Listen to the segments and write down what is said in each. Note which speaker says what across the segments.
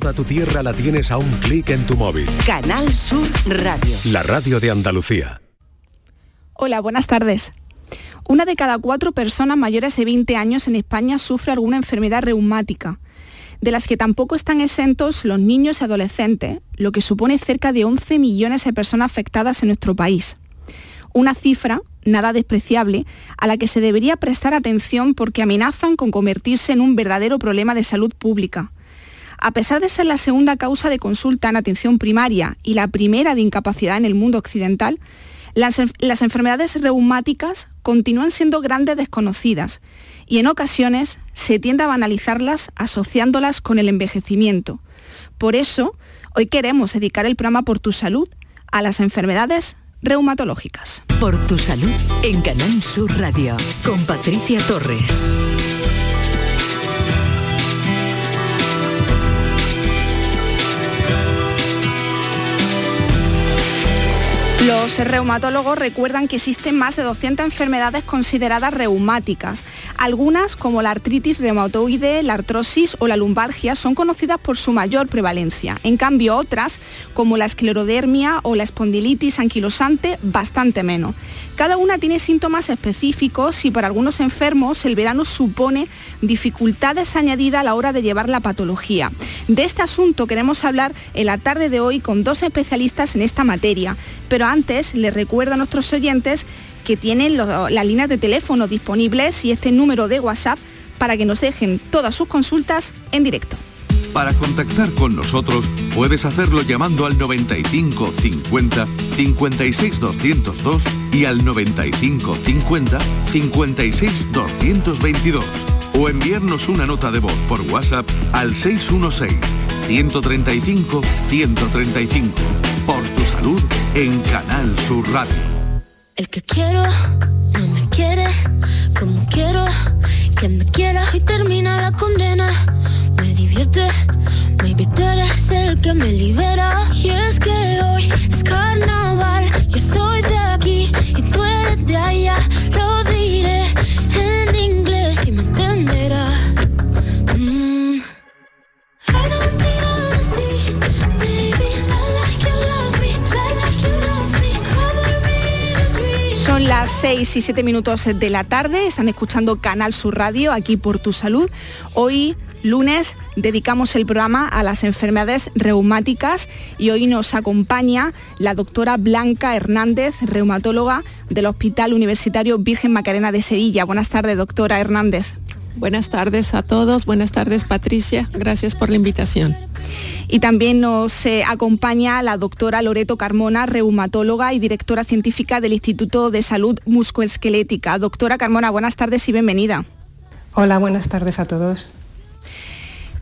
Speaker 1: Toda tu tierra la tienes a un clic en tu móvil.
Speaker 2: Canal Sur Radio.
Speaker 1: La radio de Andalucía.
Speaker 3: Hola, buenas tardes. Una de cada cuatro personas mayores de 20 años en España sufre alguna enfermedad reumática, de las que tampoco están exentos los niños y adolescentes, lo que supone cerca de 11 millones de personas afectadas en nuestro país. Una cifra nada despreciable a la que se debería prestar atención porque amenazan con convertirse en un verdadero problema de salud pública. A pesar de ser la segunda causa de consulta en atención primaria y la primera de incapacidad en el mundo occidental, las, enfermedades reumáticas continúan siendo grandes desconocidas y en ocasiones se tiende a banalizarlas asociándolas con el envejecimiento. Por eso, hoy queremos dedicar el programa Por tu Salud a las enfermedades reumatológicas.
Speaker 2: Por tu salud en Canal Sur Radio con Patricia Torres.
Speaker 3: Los reumatólogos recuerdan que existen más de 200 enfermedades consideradas reumáticas. Algunas, como la artritis reumatoide, la artrosis o la lumbalgia, son conocidas por su mayor prevalencia. En cambio, otras, como la esclerodermia o la espondilitis anquilosante, bastante menos. Cada una tiene síntomas específicos y para algunos enfermos el verano supone dificultades añadidas a la hora de llevar la patología. De este asunto queremos hablar en la tarde de hoy con dos especialistas en esta materia, pero antes les recuerdo a nuestros oyentes que tienen las líneas de teléfono disponibles y este número de WhatsApp para que nos dejen todas sus consultas en directo.
Speaker 4: Para contactar con nosotros puedes hacerlo llamando al 95 50 56 202 y al 95 50 56 222 o enviarnos una nota de voz por WhatsApp al 616 135 135 por tu salud en Canal Sur Radio.
Speaker 5: El que quiero no me quiere como quiero que me quiera y termina la condena. Me divierte, maybe tú eres el que me libera. Y es que hoy es carnaval, yo soy de aquí y tú eres de allá. Lo diré en inglés
Speaker 3: las 6 y 7 minutos de la tarde, están escuchando Canal Sur Radio aquí por tu salud. Hoy lunes dedicamos el programa a las enfermedades reumáticas y hoy nos acompaña la doctora Blanca Hernández, reumatóloga del Hospital Universitario Virgen Macarena de Sevilla. Buenas tardes, doctora Hernández.
Speaker 6: Buenas tardes a todos, buenas tardes Patricia, gracias por la invitación.
Speaker 3: Y también nos eh, acompaña la doctora Loreto Carmona, reumatóloga y directora científica del Instituto de Salud Muscoesquelética. Doctora Carmona, buenas tardes y bienvenida.
Speaker 7: Hola, buenas tardes a todos.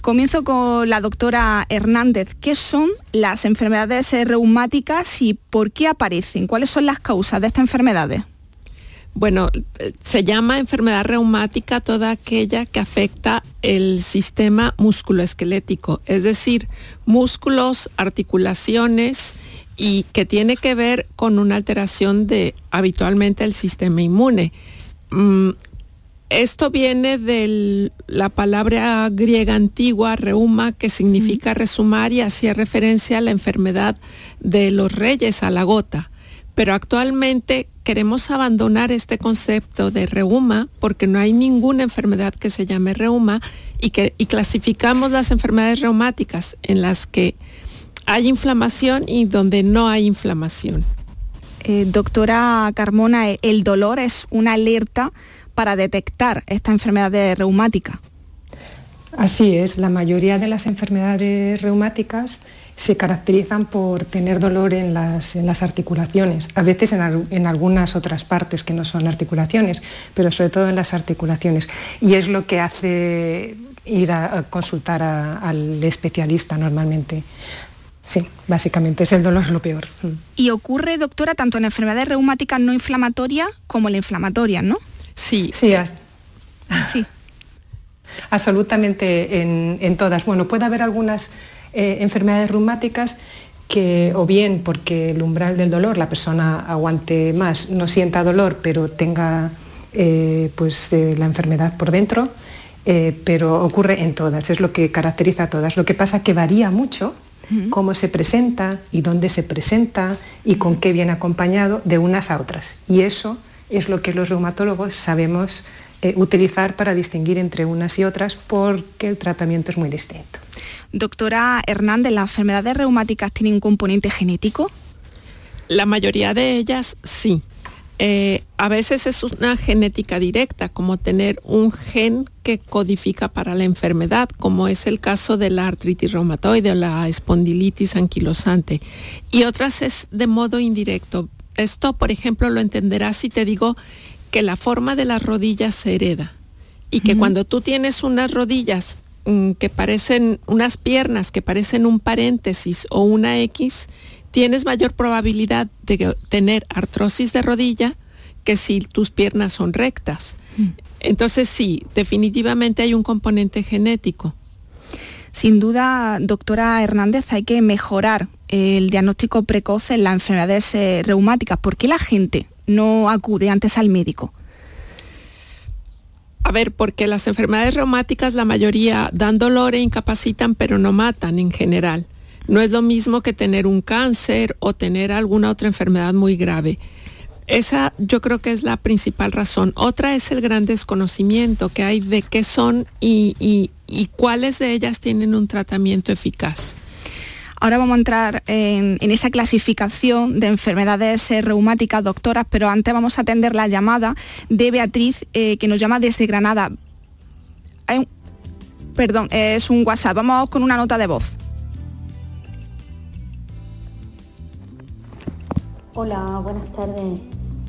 Speaker 3: Comienzo con la doctora Hernández. ¿Qué son las enfermedades reumáticas y por qué aparecen? ¿Cuáles son las causas de estas enfermedades?
Speaker 6: Bueno, se llama enfermedad reumática toda aquella que afecta el sistema musculoesquelético, es decir, músculos, articulaciones y que tiene que ver con una alteración de habitualmente el sistema inmune. Mm, esto viene de la palabra griega antigua, reuma, que significa resumar y hacía referencia a la enfermedad de los reyes, a la gota. Pero actualmente queremos abandonar este concepto de reuma porque no hay ninguna enfermedad que se llame reuma y, que, y clasificamos las enfermedades reumáticas en las que hay inflamación y donde no hay inflamación.
Speaker 3: Eh, doctora Carmona, el dolor es una alerta para detectar esta enfermedad de reumática.
Speaker 7: Así es, la mayoría de las enfermedades reumáticas se caracterizan por tener dolor en las, en las articulaciones, a veces en, en, algunas otras partes que no son articulaciones, pero sobre todo en las articulaciones. Y es lo que hace ir a, a consultar a, al especialista normalmente. Sí, básicamente es el dolor lo peor.
Speaker 3: Y ocurre, doctora, tanto en enfermedades reumáticas no inflamatorias como en la inflamatoria, ¿no?
Speaker 6: Sí.
Speaker 7: Sí, as
Speaker 3: sí.
Speaker 7: absolutamente en, en, todas. Bueno, puede haber algunas eh, enfermedades reumáticas que o bien porque el umbral del dolor, la persona aguante más, no sienta dolor, pero tenga eh, pues, eh, la enfermedad por dentro, eh, pero ocurre en todas, es lo que caracteriza a todas. Lo que pasa es que varía mucho cómo se presenta y dónde se presenta y con qué viene acompañado de unas a otras. Y eso es lo que los reumatólogos sabemos utilizar para distinguir entre unas y otras porque el tratamiento es muy distinto.
Speaker 3: Doctora Hernández, ¿las enfermedades reumáticas tienen un componente genético?
Speaker 6: La mayoría de ellas sí. Eh, a veces es una genética directa, como tener un gen que codifica para la enfermedad, como es el caso de la artritis reumatoide o la espondilitis anquilosante. Y otras es de modo indirecto. Esto, por ejemplo, lo entenderás si te digo que la forma de las rodillas se hereda y que cuando tú tienes unas rodillas que parecen, unas piernas que parecen un paréntesis o una X, tienes mayor probabilidad de tener artrosis de rodilla que si tus piernas son rectas. Mm. Entonces sí, definitivamente hay un componente genético.
Speaker 3: Sin duda, doctora Hernández, hay que mejorar el diagnóstico precoz en las enfermedades eh, reumáticas. ¿Por qué la gente no acude antes al médico?
Speaker 6: A ver, porque las enfermedades reumáticas la mayoría dan dolor e incapacitan, pero no matan en general. No es lo mismo que tener un cáncer o tener alguna otra enfermedad muy grave. Esa yo creo que es la principal razón. Otra es el gran desconocimiento que hay de qué son y, cuáles de ellas tienen un tratamiento eficaz.
Speaker 3: Ahora vamos a entrar en, esa clasificación de enfermedades eh, reumáticas, doctoras, pero antes vamos a atender la llamada de Beatriz, eh, que nos llama desde Granada. perdón, es un WhatsApp. Vamos con una nota de voz.
Speaker 8: Hola, buenas tardes.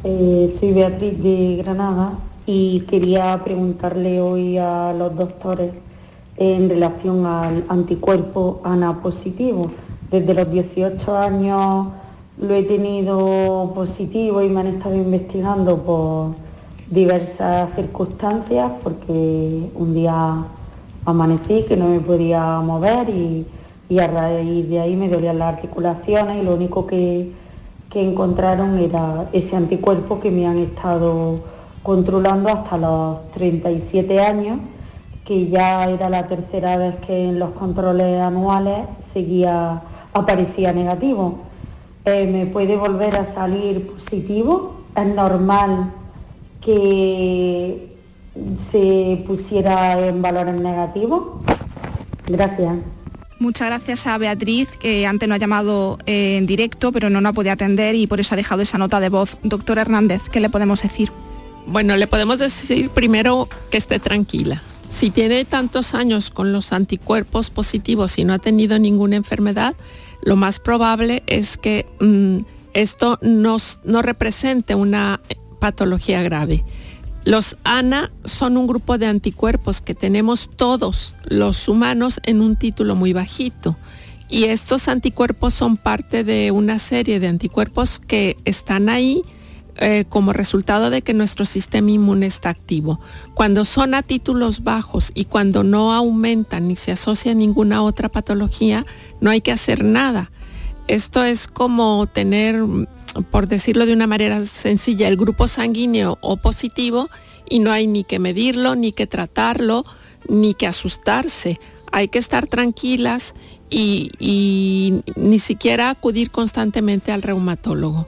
Speaker 8: Eh, soy Beatriz de Granada y quería preguntarle hoy a los doctores en relación al anticuerpo ANA positivo. Desde los 18 años lo he tenido positivo y me han estado investigando por diversas circunstancias porque un día amanecí que no me podía mover y, y a raíz de ahí me dolían las articulaciones y lo único que que encontraron era ese anticuerpo que me han estado controlando hasta los 37 años, que ya era la tercera vez que en los controles anuales seguía, aparecía negativo. Eh, ¿Me puede volver a salir positivo? ¿Es normal que se pusiera en valores negativos? Gracias.
Speaker 3: Muchas gracias a Beatriz, que antes no ha llamado eh, en directo, pero no nos ha podido atender y por eso ha dejado esa nota de voz. Doctor Hernández, ¿qué le podemos decir?
Speaker 6: Bueno, le podemos decir primero que esté tranquila. Si tiene tantos años con los anticuerpos positivos y no ha tenido ninguna enfermedad, lo más probable es que mm, esto no represente una patología grave. Los ANA son un grupo de anticuerpos que tenemos todos los humanos en un título muy bajito. Y estos anticuerpos son parte de una serie de anticuerpos que están ahí eh, como resultado de que nuestro sistema inmune está activo. Cuando son a títulos bajos y cuando no aumentan ni se asocia a ninguna otra patología, no hay que hacer nada. Esto es como tener por decirlo de una manera sencilla, el grupo sanguíneo o positivo y no hay ni que medirlo, ni que tratarlo, ni que asustarse. Hay que estar tranquilas y, y ni siquiera acudir constantemente al reumatólogo.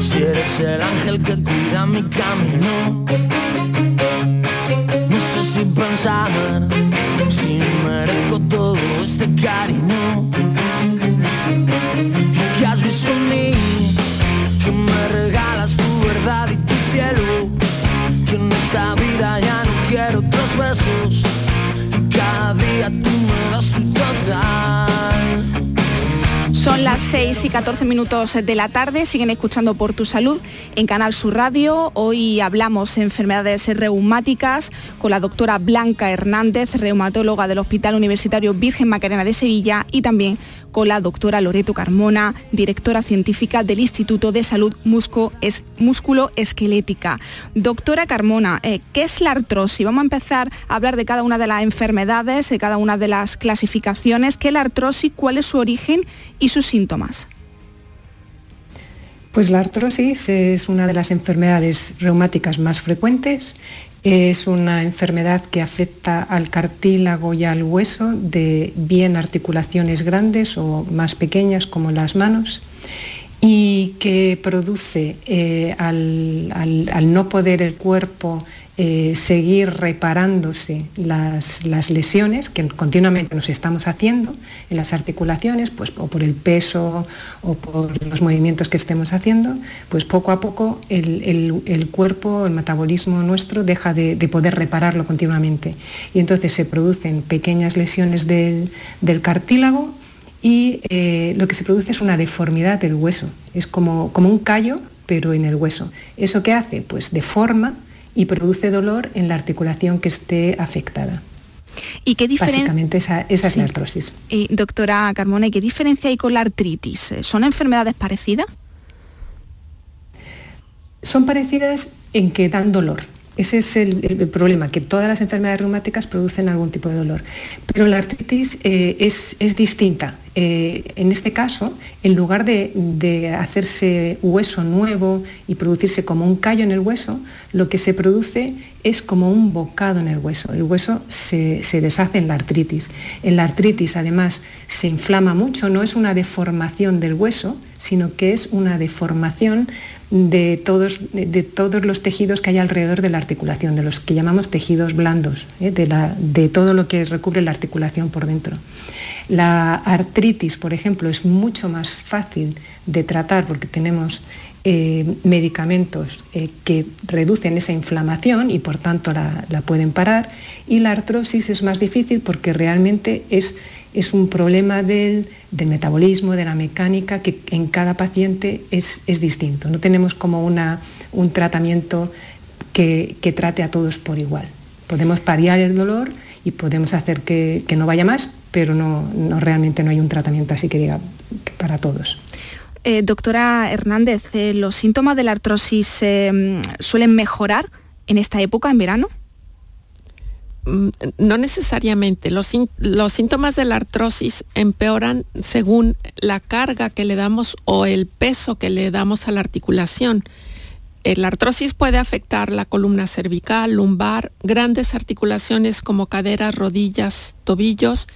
Speaker 9: si eres el ángel que cuida mi camino. No sé si pensar si merezco todo este cariño. ¿Qué has visto en mí? Que me regalas tu verdad
Speaker 3: Son las 6 y 14 minutos de la tarde, siguen escuchando por tu salud en Canal Sur Radio. Hoy hablamos de enfermedades reumáticas con la doctora Blanca Hernández, reumatóloga del Hospital Universitario Virgen Macarena de Sevilla y también con la doctora Loreto Carmona, directora científica del Instituto de Salud Músculo-Esquelética. Doctora Carmona, eh, ¿qué es la artrosis? Vamos a empezar a hablar de cada una de las enfermedades, de cada una de las clasificaciones. ¿Qué es la artrosis? ¿Cuál es su origen y sus síntomas?
Speaker 7: Pues la artrosis es una de las enfermedades reumáticas más frecuentes. Es una enfermedad que afecta al cartílago y al hueso de bien articulaciones grandes o más pequeñas como las manos y que produce eh, al, no poder el cuerpo eh, seguir reparándose las, lesiones que continuamente nos estamos haciendo en las articulaciones, pues o por el peso o por los movimientos que estemos haciendo, pues poco a poco el, cuerpo, el metabolismo nuestro deja de, poder repararlo continuamente. Y entonces se producen pequeñas lesiones del, cartílago y eh, lo que se produce es una deformidad del hueso. Es como, como un callo, pero en el hueso. ¿Eso qué hace? Pues deforma y produce dolor en la articulación que esté afectada.
Speaker 3: ¿Y qué
Speaker 7: Básicamente esa, es la artrosis.
Speaker 3: Y, doctora Carmona, ¿qué diferencia hay con la artritis? ¿Son enfermedades parecidas?
Speaker 7: Son parecidas en que dan dolor. Ese es el, problema, que todas las enfermedades reumáticas producen algún tipo de dolor. Pero la artritis eh, es, distinta. Eh, en este caso, en lugar de, hacerse hueso nuevo y producirse como un callo en el hueso, lo que se produce es como un bocado en el hueso. El hueso se, se deshace en la artritis. En la artritis, además, se inflama mucho, no es una deformación del hueso, sino que es una deformación de todos, de todos los tejidos que hay alrededor de la articulación, de los que llamamos tejidos blandos, ¿eh? de, todo lo que recubre la articulación por dentro. La artritis, por ejemplo, es mucho más fácil de tratar porque tenemos eh, medicamentos eh, que reducen esa inflamación y por tanto la, la, pueden parar. Y la artrosis es más difícil porque realmente es es un problema del, metabolismo, de la mecánica, que en cada paciente es, distinto. No tenemos como una, un tratamiento que, trate a todos por igual. Podemos pariar el dolor y podemos hacer que, no vaya más, pero no, realmente no hay un tratamiento así que diga para todos.
Speaker 3: Eh, doctora Hernández, eh, ¿los síntomas de la artrosis eh, suelen mejorar en esta época, en verano?
Speaker 6: Mm, no necesariamente. Los, síntomas de la artrosis empeoran según la carga que le damos o el peso que le damos a la articulación. Eh, la artrosis puede afectar la columna cervical, lumbar, grandes articulaciones como caderas, rodillas, tobillos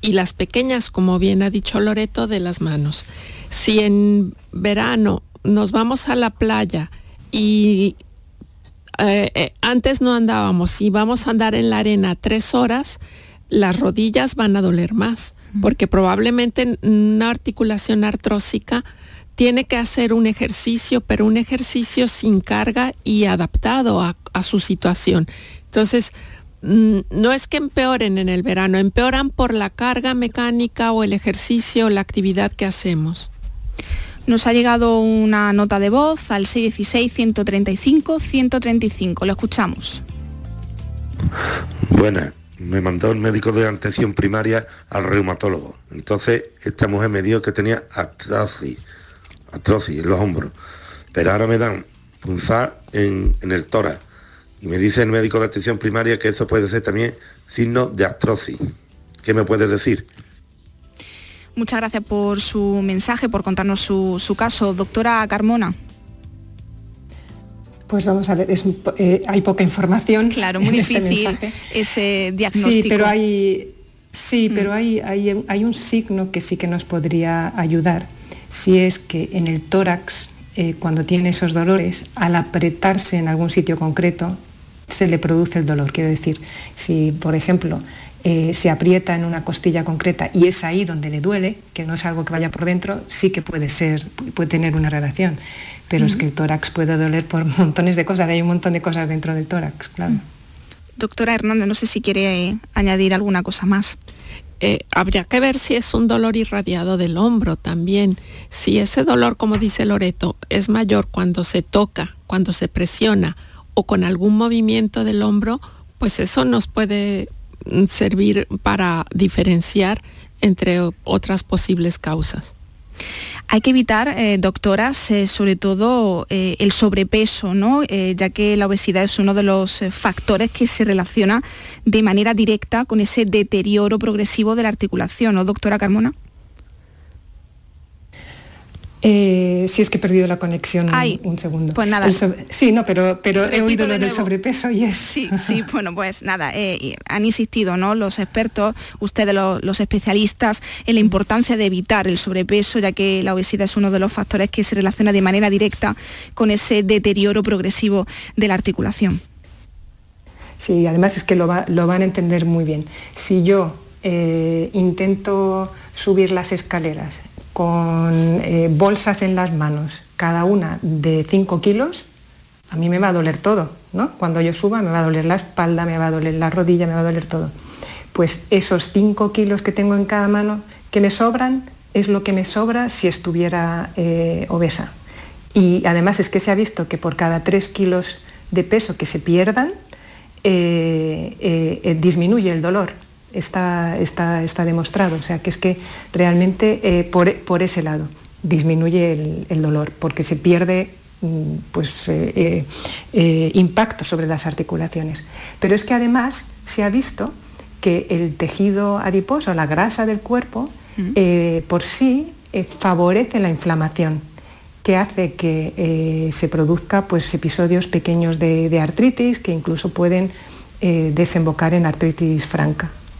Speaker 6: y las pequeñas, como bien ha dicho Loreto, de las manos. Si en verano nos vamos a la playa y eh, eh, antes no andábamos, si vamos a andar en la arena tres horas, las rodillas van a doler más, porque probablemente una articulación artrósica tiene que hacer un ejercicio, pero un ejercicio sin carga y adaptado a, a su situación. Entonces, mm, no es que empeoren en el verano, empeoran por la carga mecánica o el ejercicio o la actividad que hacemos.
Speaker 3: Nos ha llegado una nota de voz al 616-135-135. Lo escuchamos.
Speaker 10: Buenas. Me mandó el médico de atención primaria al reumatólogo. Entonces, esta mujer me dijo que tenía artrosis, artrosis en los hombros. Pero ahora me dan punzar en, en el tórax. Y me dice el médico de atención primaria que eso puede ser también signo de artrosis. ¿Qué me puedes decir?
Speaker 3: Muchas gracias por su mensaje, por contarnos su, caso. Doctora Carmona.
Speaker 7: Pues vamos a ver, eh, hay poca información.
Speaker 3: Claro, muy este difícil ese diagnóstico.
Speaker 7: Sí, pero hay, sí, mm. pero hay, hay, un signo que sí que nos podría ayudar. Si es que en el tórax, eh, cuando tiene esos dolores, al apretarse en algún sitio concreto, se le produce el dolor. Quiero decir, si por ejemplo eh, se aprieta en una costilla concreta y es ahí donde le duele, que no es algo que vaya por dentro, sí que puede ser, puede tener una relación. Pero es que el tórax puede doler por montones de cosas, hay un montón de cosas dentro del tórax, claro.
Speaker 3: Doctora Hernández, no sé si quiere añadir alguna cosa más.
Speaker 6: eh, habría que ver si es un dolor irradiado del hombro también. Si ese dolor, como dice Loreto, es mayor cuando se toca, cuando se presiona o con algún movimiento del hombro, pues eso nos puede servir para diferenciar entre otras posibles causas.
Speaker 3: Hay que evitar, eh, doctoras, eh, sobre todo eh, el sobrepeso, ¿no? ya que la obesidad es uno de los factores que se relaciona de manera directa con ese deterioro progresivo de la articulación, ¿no, doctora Carmona?
Speaker 7: Eh, si es que he perdido la conexión un segundo.
Speaker 3: Pues nada.
Speaker 7: sí, no, pero, pero he oído lo del sobrepeso y es.
Speaker 3: Sí, sí, bueno, pues nada, eh, han insistido ¿no? los expertos, ustedes los, especialistas, en la importancia de evitar el sobrepeso, ya que la obesidad es uno de los factores que se relaciona de manera directa con ese deterioro progresivo de la articulación.
Speaker 7: Sí, además es que lo, van a entender muy bien. Si yo eh, intento subir las escaleras con eh, bolsas en las manos, cada una de 5 kilos, a mí me va a doler todo, ¿no? Cuando yo suba me va a doler la espalda, me va a doler la rodilla, me va a doler todo. Pues esos 5 kilos que tengo en cada mano que me sobran es lo que me sobra si estuviera eh, obesa. Y además es que se ha visto que por cada 3 kilos de peso que se pierdan, eh, disminuye el dolor está, está, está demostrado. O sea, que es que realmente eh, por, ese lado disminuye el, dolor, porque se pierde mm, pues, eh, eh, impacto sobre las articulaciones. Pero es que además se ha visto que el tejido adiposo, la grasa del cuerpo, por sí favorece la inflamación que hace que se produzca pues, episodios pequeños de, artritis que incluso pueden desembocar en artritis franca.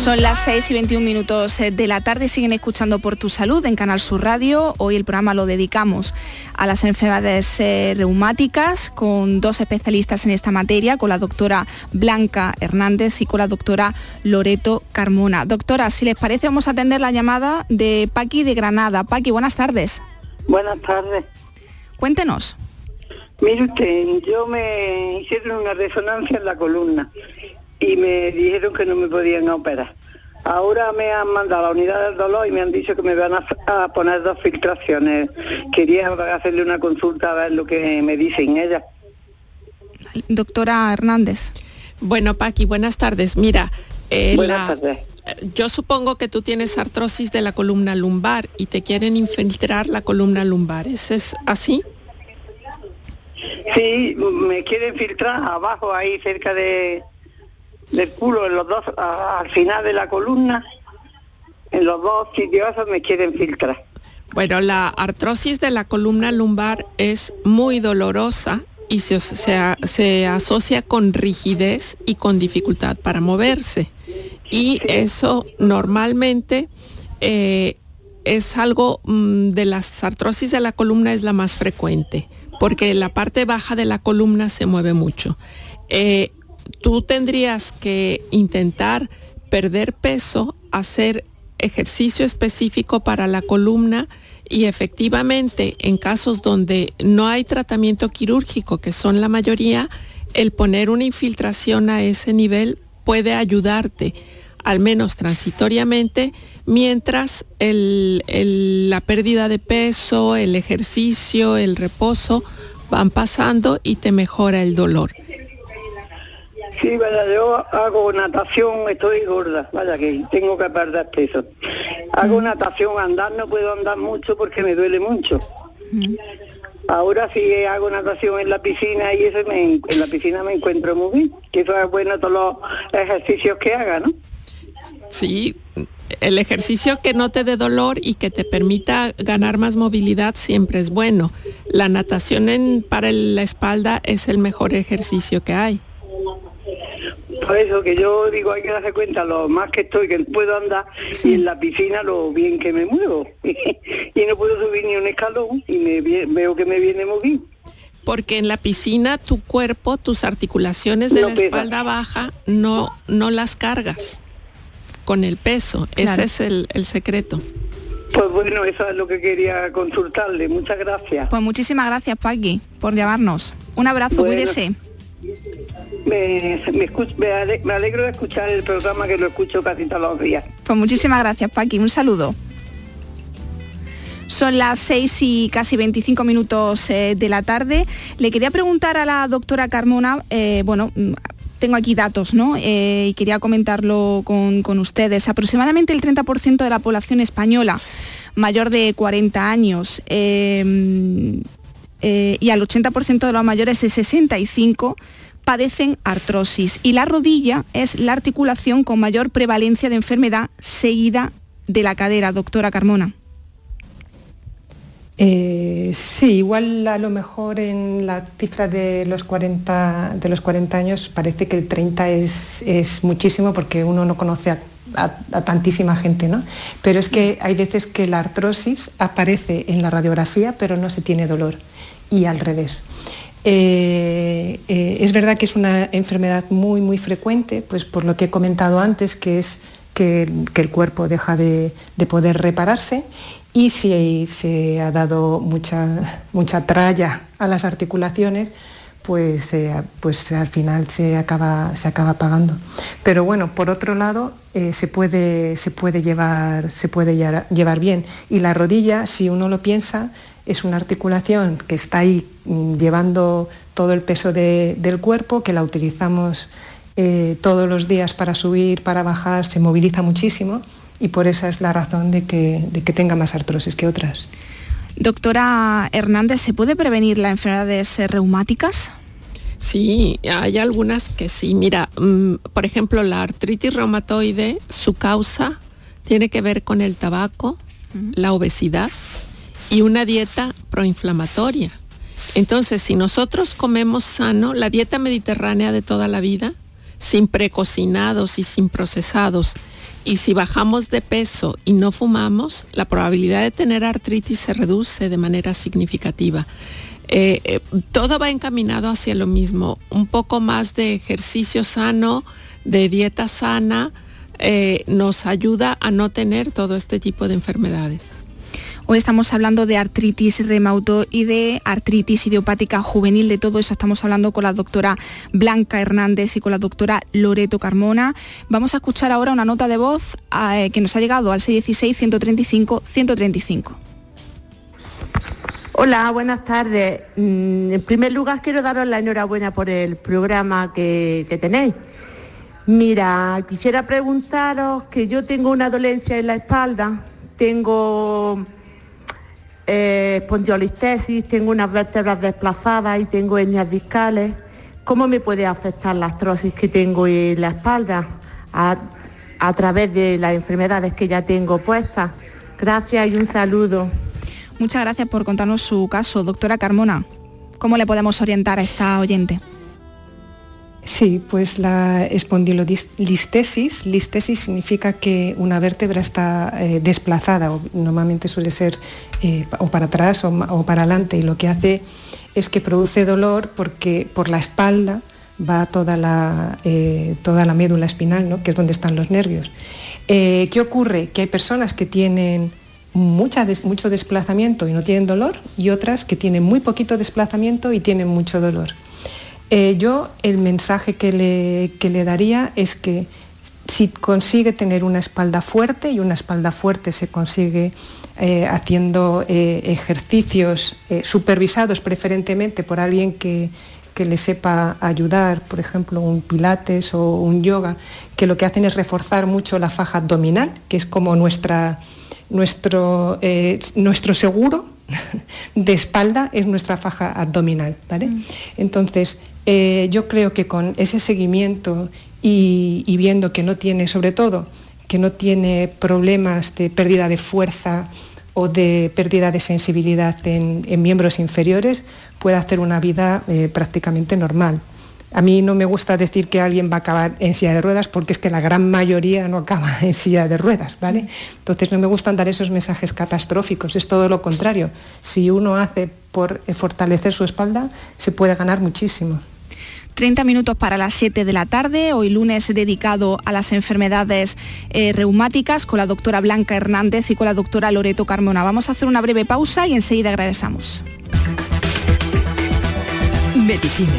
Speaker 3: Son las 6 y 21 minutos eh, de la tarde, siguen escuchando por tu salud en Canal Sur Radio. Hoy el programa lo dedicamos a las enfermedades eh, reumáticas con dos especialistas en esta materia, con la doctora Blanca Hernández y con la doctora Loreto Carmona. Doctora, si les parece vamos a atender la llamada de Paqui de Granada. Paqui, buenas tardes.
Speaker 11: Buenas tardes.
Speaker 3: Cuéntenos.
Speaker 11: Mire usted, yo me hicieron una resonancia en la columna y me dijeron que no me podían operar. Ahora me han mandado a la unidad del dolor y me han dicho que me van a, poner dos filtraciones. Quería hacerle una consulta a ver lo que me dicen ella.
Speaker 3: Doctora Hernández.
Speaker 6: Bueno, Paqui, buenas tardes. Mira,
Speaker 11: eh, buenas tardes.
Speaker 6: Yo supongo que tú tienes artrosis de la columna lumbar y te quieren infiltrar la columna lumbar. ¿Es, así?
Speaker 11: Sí, me quieren filtrar abajo, ahí cerca de, del culo en los dos, al final de la columna, en los dos sitios me quieren filtrar.
Speaker 6: Bueno, la artrosis de la columna lumbar es muy dolorosa y se, se, asocia con rigidez y con dificultad para moverse. Y eso normalmente eh, es algo mm, de las artrosis de la columna es la más frecuente, porque la parte baja de la columna se mueve mucho. Eh, tú tendrías que intentar perder peso, hacer ejercicio específico para la columna y efectivamente en casos donde no hay tratamiento quirúrgico, que son la mayoría, el poner una infiltración a ese nivel puede ayudarte, al menos transitoriamente, mientras la pérdida de peso, el ejercicio, el reposo van pasando y te mejora el dolor.
Speaker 11: Sí, vaya, yo hago natación, estoy gorda, vaya que tengo que perder peso. Hago natación, andar no puedo andar mucho porque me duele mucho. Mm. Ahora sí hago natación en la piscina y eso me, en la piscina me encuentro muy bien, que eso es bueno todos los ejercicios que haga, ¿no?
Speaker 6: Sí, el ejercicio que no te dé dolor y que te permita ganar más movilidad siempre es bueno. La natación para la espalda es el mejor ejercicio que hay.
Speaker 11: Por eso que yo digo, hay que darse cuenta lo más que estoy, que puedo andar y en la piscina lo bien que me muevo. y no puedo subir ni un escalón y me veo que me viene muy bien.
Speaker 6: Porque en la piscina tu cuerpo, tus articulaciones de la espalda baja no, no las cargas con el peso. Ese es el, secreto.
Speaker 11: Pues bueno, eso es lo que quería consultarle. Muchas gracias.
Speaker 3: Pues muchísimas gracias, Paqui, por llamarnos. Un abrazo, cuídese.
Speaker 11: Me, me, alegro de escuchar el programa que lo escucho casi todos los días.
Speaker 3: Pues muchísimas gracias, Paqui. Un saludo. Son las 6 y casi 25 minutos eh, de la tarde. Le quería preguntar a la doctora Carmona, eh, bueno, mm, tengo aquí datos, ¿no? Eh, y quería comentarlo con, con, ustedes. Aproximadamente el 30% de la población española mayor de 40 años y al 80% de los mayores de 65 padecen artrosis y la rodilla es la articulación con mayor prevalencia de enfermedad seguida de la cadera, doctora Carmona.
Speaker 7: Eh, sí, igual a lo mejor en la cifra de los 40, de los 40 años parece que el 30 es, es muchísimo porque uno no conoce a, tantísima gente, ¿no? Pero es que hay veces que la artrosis aparece en la radiografía pero no se tiene dolor y al revés. Eh, eh, es verdad que es una enfermedad muy, muy frecuente, pues por lo que he comentado antes, que es que, el cuerpo deja de, poder repararse y si se ha dado mucha, mucha tralla a las articulaciones, pues, eh, pues al final se acaba, se acaba pagando. Pero bueno, por otro lado, se, puede, se, puede llevar, se puede llevar bien. Y la rodilla, si uno lo piensa, es una articulación que está ahí mm, llevando todo el peso del cuerpo, que la utilizamos eh, todos los días para subir, para bajar, se moviliza muchísimo y por esa es la razón de que, tenga más artrosis que otras.
Speaker 3: Doctora Hernández, ¿se puede prevenir las enfermedades reumáticas?
Speaker 6: Sí, hay algunas que sí. Mira, mm, por ejemplo, la artritis reumatoide, su causa tiene que ver con el tabaco, la obesidad y una dieta proinflamatoria. Entonces, si nosotros comemos sano, la dieta mediterránea de toda la vida, sin precocinados y sin procesados, y si bajamos de peso y no fumamos, la probabilidad de tener artritis se reduce de manera significativa. Eh, eh, todo va encaminado hacia lo mismo, un poco más de ejercicio sano, de dieta sana, eh, nos ayuda a no tener todo este tipo de enfermedades.
Speaker 3: Hoy estamos hablando de artritis reumatoide, artritis idiopática juvenil, de todo eso estamos hablando con la doctora Blanca Hernández y con la doctora Loreto Carmona. Vamos a escuchar ahora una nota de voz eh, que nos ha llegado al 616-135-135.
Speaker 12: Hola, buenas tardes. Mm, en primer lugar quiero daros la enhorabuena por el programa que, que tenéis. Mira, quisiera preguntaros que yo tengo una dolencia en la espalda, tengo eh, espondiolistesis, tengo unas vértebras desplazadas y tengo hernias discales. ¿Cómo me puede afectar la artrosis que tengo en la espalda a, a través de las enfermedades que ya tengo puestas? Gracias y un saludo.
Speaker 3: Muchas gracias por contarnos su caso, doctora Carmona. ¿Cómo le podemos orientar a esta oyente?
Speaker 7: Sí, pues la espondilolistesis, listesis significa que una vértebra está eh, desplazada, o normalmente suele ser eh, o para atrás o, para adelante, y lo que hace es que produce dolor porque por la espalda va toda la, eh, toda la médula espinal, ¿no? que es donde están los nervios. ¿Qué ocurre? Que hay personas que tienen mucho desplazamiento y no tienen dolor, y otras que tienen muy poquito desplazamiento y tienen mucho dolor. Eh, yo el mensaje que le, le daría es que si consigue tener una espalda fuerte, y una espalda fuerte se consigue eh, haciendo eh, ejercicios supervisados preferentemente por alguien que, le sepa ayudar, por ejemplo, un pilates o un yoga, que lo que hacen es reforzar mucho la faja abdominal, que es como nuestra, nuestro, nuestro seguro de espalda, es nuestra faja abdominal. ¿vale? Mm. Entonces, eh, yo creo que con ese seguimiento y, viendo que no tiene, sobre todo, que no tiene problemas de pérdida de fuerza o de pérdida de sensibilidad en, miembros inferiores pueda hacer una vida eh, prácticamente normal. A mí no me gusta decir que alguien va a acabar en silla de ruedas porque es que la gran mayoría no acaba en silla de ruedas, ¿vale? Entonces no me gustan dar esos mensajes catastróficos, es todo lo contrario. Si uno hace por eh, fortalecer su espalda, se puede ganar muchísimo.
Speaker 3: 30 minutos para las 7 de la tarde, hoy lunes dedicado a las enfermedades eh, reumáticas con la doctora Blanca Hernández y con la doctora Loreto Carmona. Vamos a hacer una breve pausa y enseguida regresamos.
Speaker 2: Medicina,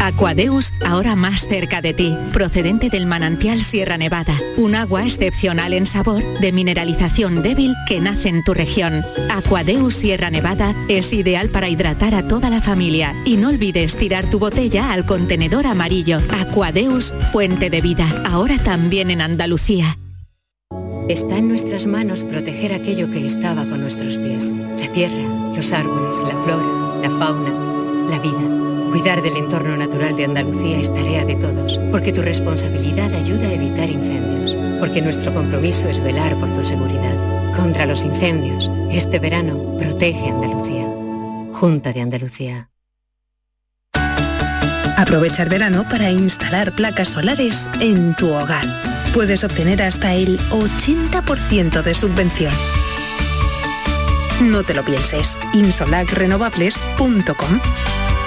Speaker 13: Aquadeus, ahora más cerca de ti, procedente del manantial Sierra Nevada, un agua excepcional en sabor, de mineralización débil que nace en tu región. Aquadeus Sierra Nevada es ideal para hidratar a toda la familia y no olvides tirar tu botella al contenedor amarillo. Aquadeus, fuente de vida, ahora también en Andalucía.
Speaker 14: Está en nuestras manos proteger aquello que estaba con nuestros pies, la tierra, los árboles, la flora, la fauna, la vida. Cuidar del entorno natural de Andalucía es tarea de todos, porque tu responsabilidad ayuda a evitar incendios, porque nuestro compromiso es velar por tu seguridad. Contra los incendios, este verano protege Andalucía. Junta de Andalucía.
Speaker 15: Aprovecha el verano para instalar placas solares en tu hogar. Puedes obtener hasta el 80% de subvención. No te lo pienses. insolacrenovables.com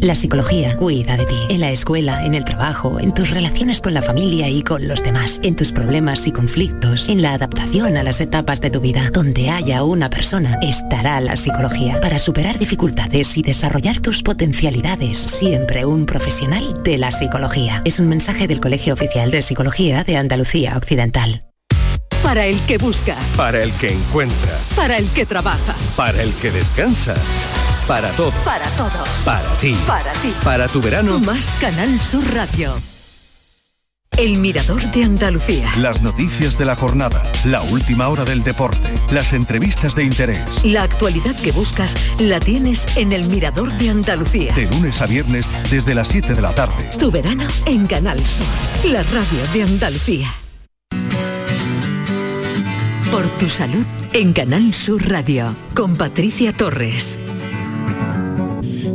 Speaker 16: La psicología cuida de ti, en la escuela, en el trabajo, en tus relaciones con la familia y con los demás, en tus problemas y conflictos, en la adaptación a las etapas de tu vida. Donde haya una persona, estará la psicología para superar dificultades y desarrollar tus potencialidades. Siempre un profesional de la psicología. Es un mensaje del Colegio Oficial de Psicología de Andalucía Occidental.
Speaker 2: Para el que busca.
Speaker 1: Para el que encuentra.
Speaker 2: Para el que trabaja.
Speaker 1: Para el que descansa. Para todo.
Speaker 2: Para todo.
Speaker 1: Para ti.
Speaker 2: Para ti.
Speaker 1: Para tu verano.
Speaker 2: Más Canal Sur Radio. El Mirador de Andalucía.
Speaker 4: Las noticias de la jornada, la última hora del deporte, las entrevistas de interés.
Speaker 2: La actualidad que buscas la tienes en El Mirador de Andalucía.
Speaker 4: De lunes a viernes desde las 7 de la tarde.
Speaker 2: Tu verano en Canal Sur, la radio de Andalucía. Por tu salud en Canal Sur Radio con Patricia Torres.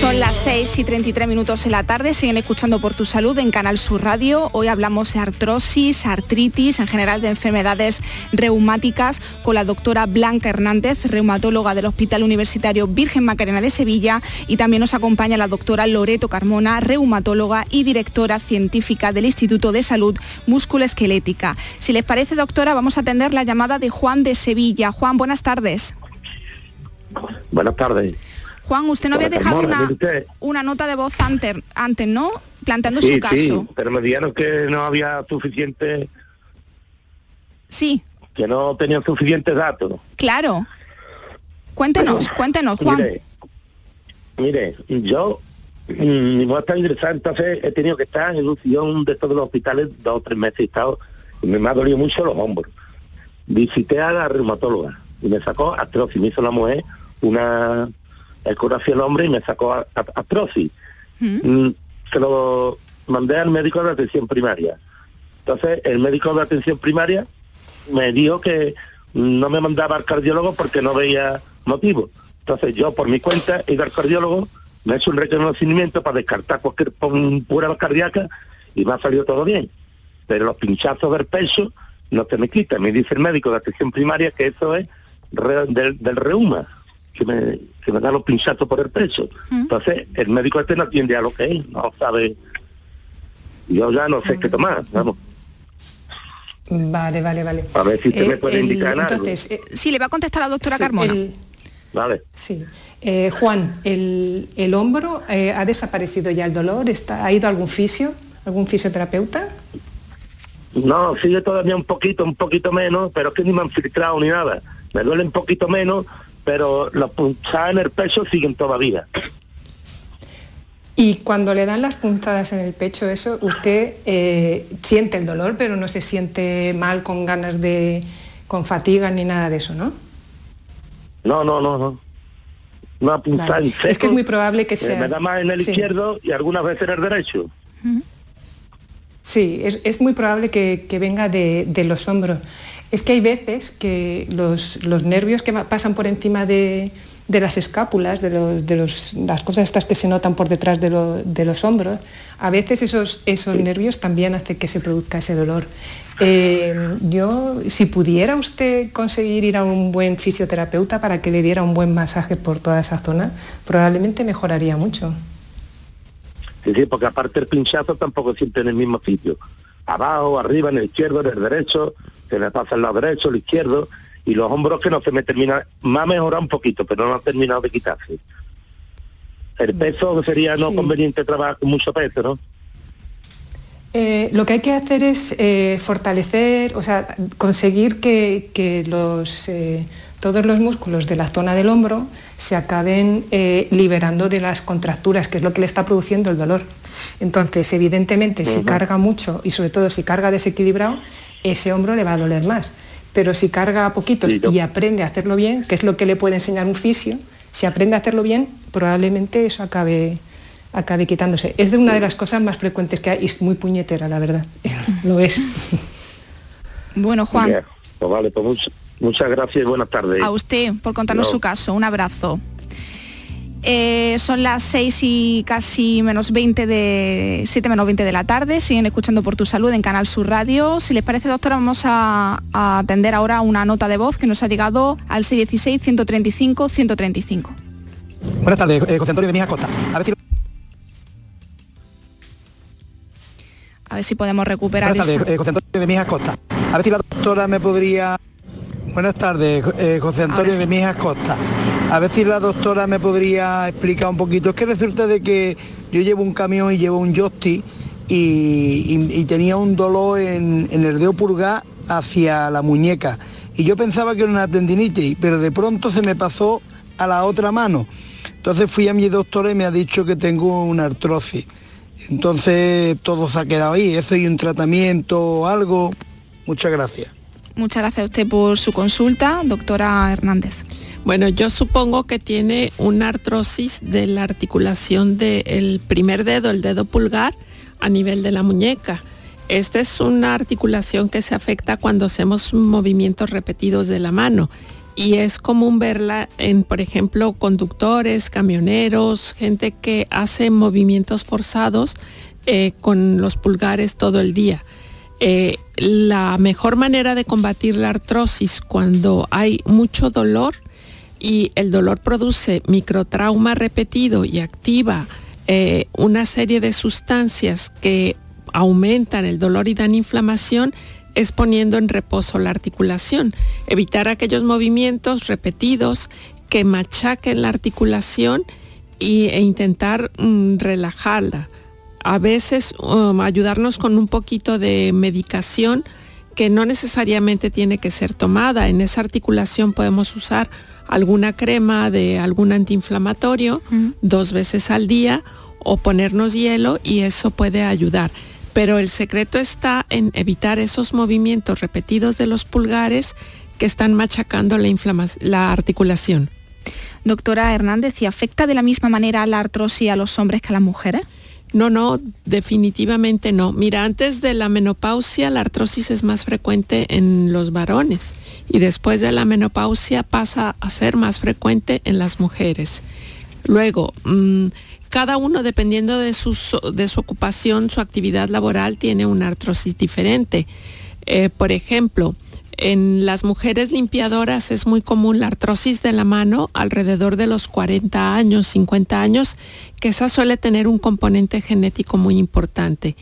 Speaker 3: Son las 6 y 33 minutos en la tarde, siguen escuchando por tu salud en Canal Sur Radio. Hoy hablamos de artrosis, artritis, en general de enfermedades reumáticas con la doctora Blanca Hernández, reumatóloga del Hospital Universitario Virgen Macarena de Sevilla y también nos acompaña la doctora Loreto Carmona, reumatóloga y directora científica del Instituto de Salud Musculoesquelética. Si les parece, doctora, vamos a atender la llamada de Juan de Sevilla. Juan, buenas tardes.
Speaker 10: Buenas tardes.
Speaker 3: Juan, usted no había dejado una, una, nota de voz antes, antes, ¿no? planteando
Speaker 10: Sí,
Speaker 3: su caso.
Speaker 10: sí, pero me dijeron que no había suficiente,
Speaker 3: Sí,
Speaker 10: que no tenían suficientes datos.
Speaker 3: claro. Cuéntenos, cuéntenos, Juan.
Speaker 10: Mire, mire, yo, mm, mi mujer está ingresada, entonces he tenido que estar en un sillón de todos los hospitales dos o tres meses y he estado, y me ha dolido mucho los hombros. Visité a la reumatóloga y me sacó artrosis, me hizo la mujer una ecografía al hombre y me sacó a- a- artrosis. Mm, se lo mandé al médico de atención primaria. Entonces, el médico de atención primaria me dijo que no me mandaba al cardiólogo porque no veía motivo. Entonces, yo por mi cuenta he ido al cardiólogo, me he hecho un reconocimiento para descartar cualquier prueba cardíaca y me ha salido todo bien. Pero los pinchazos del pecho no se me quitan. Me dice el médico de atención primaria que eso es re- del, del reuma, que me, que me da los pinchazos por el pecho. Entonces, el médico este no atiende a lo que es, no sabe. Yo ya no sé qué tomar, vamos.
Speaker 7: Vale, vale, vale.
Speaker 10: A ver si usted
Speaker 7: Eh,
Speaker 10: me puede
Speaker 7: el-
Speaker 10: indicar algo.
Speaker 7: entonces, eh,
Speaker 3: Sí, le va a contestar la doctora
Speaker 7: Sí,
Speaker 3: Carmona.
Speaker 7: el-
Speaker 10: Vale.
Speaker 7: Sí. Eh, Juan, el, el hombro eh, ha desaparecido ya el dolor, está, ¿ha ido a algún fisio, algún fisioterapeuta?
Speaker 10: No, sigue todavía un poquito, un poquito menos, pero es que ni me han filtrado ni nada. Me duele un poquito menos, pero las punzadas en el pecho siguen todavía.
Speaker 7: Y cuando le dan las puntadas en el pecho, eso, usted eh, siente el dolor, pero no se siente mal con ganas de, con fatiga ni nada de eso, ¿no?
Speaker 10: No, no, no, no. Una punzada
Speaker 7: Vale.
Speaker 10: en seco,
Speaker 7: Es que es muy probable que
Speaker 10: eh,
Speaker 7: sea.
Speaker 10: me da más en el
Speaker 7: sí.
Speaker 10: izquierdo y algunas veces en el derecho.
Speaker 7: Sí, es, es muy probable que, que venga de, de los hombros. Es que hay veces que los, los nervios que pasan por encima de, de las escápulas, de, los, de los- las cosas estas que se notan por detrás de, de los hombros, a veces esos, esos nervios también hacen que se produzca ese dolor. Eh, yo, si pudiera usted conseguir ir a un buen fisioterapeuta para que le diera un buen masaje por toda esa zona, probablemente mejoraría mucho.
Speaker 10: Sí, sí, porque aparte el pinchazo tampoco siempre en el mismo sitio. Abajo, arriba, en el izquierdo, en el derecho, se me pasa el lado derecho, el izquierdo, y los hombros que no se me termina, me ha mejorado un poquito, pero no ha terminado de quitarse. El peso sería no
Speaker 7: Sí.
Speaker 10: conveniente trabajar con mucho peso, ¿no?
Speaker 7: Eh, lo que hay que hacer es eh, fortalecer, o sea, conseguir que, que los, eh, todos los músculos de la zona del hombro se acaben liberando de las contracturas, que es lo que le está produciendo el dolor. Entonces, evidentemente, si carga mucho y sobre todo si carga desequilibrado, ese hombro le va a doler más. Pero si carga a poquitos
Speaker 10: Sí, yo-
Speaker 7: y aprende a hacerlo bien, que es lo que le puede enseñar un fisio, si aprende a hacerlo bien, probablemente eso acabe, acabe quitándose. Es de una de las cosas más frecuentes que hay y es muy puñetera, la verdad. lo es.
Speaker 3: Bueno, Juan,
Speaker 10: Pues vale, pues much- muchas gracias y buenas tardes.
Speaker 3: a usted por contarnos
Speaker 10: No.
Speaker 3: su caso. Un abrazo. Eh, son las 6 y casi menos 20 de 7 menos 20 de la tarde. Siguen escuchando por tu salud en Canal Sur Radio. Si les parece, doctora, vamos a, a atender ahora una nota de voz que nos ha llegado al 616 135 135.
Speaker 17: Buenas tardes, eh, José Antonio de Mijas Costa. A ver si,
Speaker 3: A ver si podemos recuperar
Speaker 17: buenas tardes,
Speaker 3: esa-
Speaker 17: eh, José Antonio de Mijas Costa. A ver si la doctora me podría... Buenas tardes, eh, José Antonio
Speaker 3: Ahora sí.
Speaker 17: de Mijas Costa. A ver si la doctora me podría explicar un poquito. Es que resulta de que yo llevo un camión y llevo un joystick y, tenía un dolor en, en el dedo pulgar hacia la muñeca. Y yo pensaba que era una tendinitis, pero de pronto se me pasó a la otra mano. Entonces fui a mi doctora y me ha dicho que tengo una artrosis. Entonces todo se ha quedado ahí. ¿Eso y un tratamiento o algo? Muchas gracias.
Speaker 3: Muchas gracias a usted por su consulta, doctora Hernández.
Speaker 6: Bueno, yo supongo que tiene una artrosis de la articulación del primer dedo, el dedo pulgar, a nivel de la muñeca. Esta es una articulación que se afecta cuando hacemos movimientos repetidos de la mano y es común verla en, por ejemplo, conductores, camioneros, gente que hace movimientos forzados eh, con los pulgares todo el día. Eh, la mejor manera de combatir la artrosis cuando hay mucho dolor y el dolor produce microtrauma repetido y activa eh, una serie de sustancias que aumentan el dolor y dan inflamación es poniendo en reposo la articulación, evitar aquellos movimientos repetidos que machaquen la articulación y, e intentar mm, relajarla. a veces um, ayudarnos con un poquito de medicación que no necesariamente tiene que ser tomada. En esa articulación podemos usar alguna crema de algún antiinflamatorio dos veces al día o ponernos hielo y eso puede ayudar. Pero el secreto está en evitar esos movimientos repetidos de los pulgares que están machacando la, la articulación.
Speaker 3: Doctora Hernández, ¿y afecta de la misma manera la artrosis a los hombres que a las mujeres?
Speaker 6: No, no, definitivamente no. Mira, antes de la menopausia la artrosis es más frecuente en los varones y después de la menopausia pasa a ser más frecuente en las mujeres. Luego, mm, cada uno dependiendo de su, de su, ocupación, su actividad laboral, tiene una artrosis diferente. Eh, por ejemplo, en las mujeres limpiadoras es muy común la artrosis de la mano alrededor de los 40 años, 50 años, que esa suele tener un componente genético muy importante.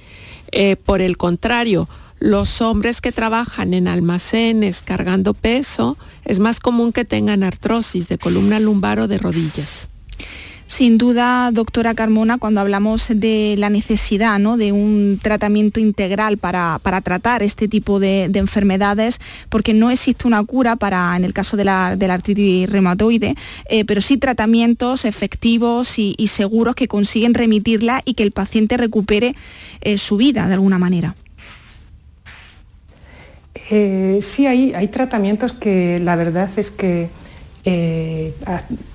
Speaker 6: Eh, por el contrario, los hombres que trabajan en almacenes cargando peso, es más común que tengan artrosis de columna lumbar o de rodillas.
Speaker 3: Sin duda, doctora Carmona, cuando hablamos de la necesidad de un tratamiento integral para, tratar este tipo de, enfermedades, porque no existe una cura para, en el caso de la, artritis reumatoide, eh, pero sí tratamientos efectivos y, seguros que consiguen remitirla y que el paciente recupere eh, su vida de alguna manera.
Speaker 7: Eh, sí, hay, hay tratamientos que la verdad es que eh,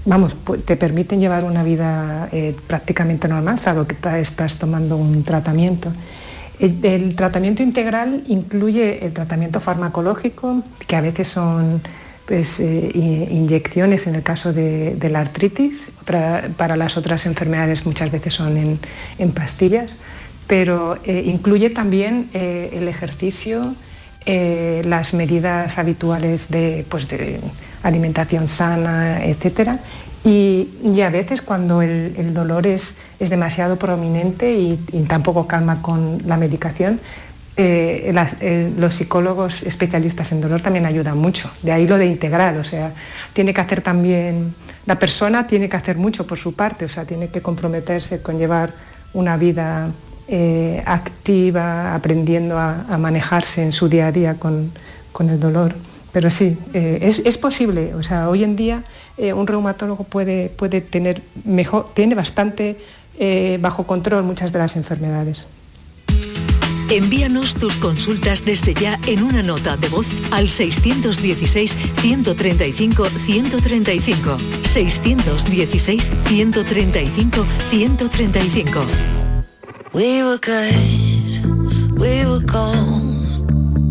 Speaker 7: vamos, te permiten llevar una vida eh, prácticamente normal, salvo que estás tomando un tratamiento. El, tratamiento integral incluye el tratamiento farmacológico, que a veces son pues, eh, inyecciones en el caso de, la artritis, para las otras enfermedades muchas veces son en, pastillas, pero incluye también el ejercicio, las medidas habituales de, pues de alimentación sana, etc. Y, a veces cuando el, dolor es, demasiado prominente y, tampoco calma con la medicación, eh, eh, los psicólogos especialistas en dolor también ayudan mucho. De ahí lo de integral, o sea, tiene que hacer también, la persona tiene que hacer mucho por su parte, o sea, tiene que comprometerse con llevar una vida eh, activa, aprendiendo a, manejarse en su día a día con el dolor. Pero sí, eh, es, posible. O sea, hoy en día eh, un reumatólogo puede, puede tener mejor, tiene bastante eh, bajo control muchas de las enfermedades.
Speaker 2: Envíanos tus consultas desde ya en una nota de voz al 616-135-135. 616-135-135. We were good, we were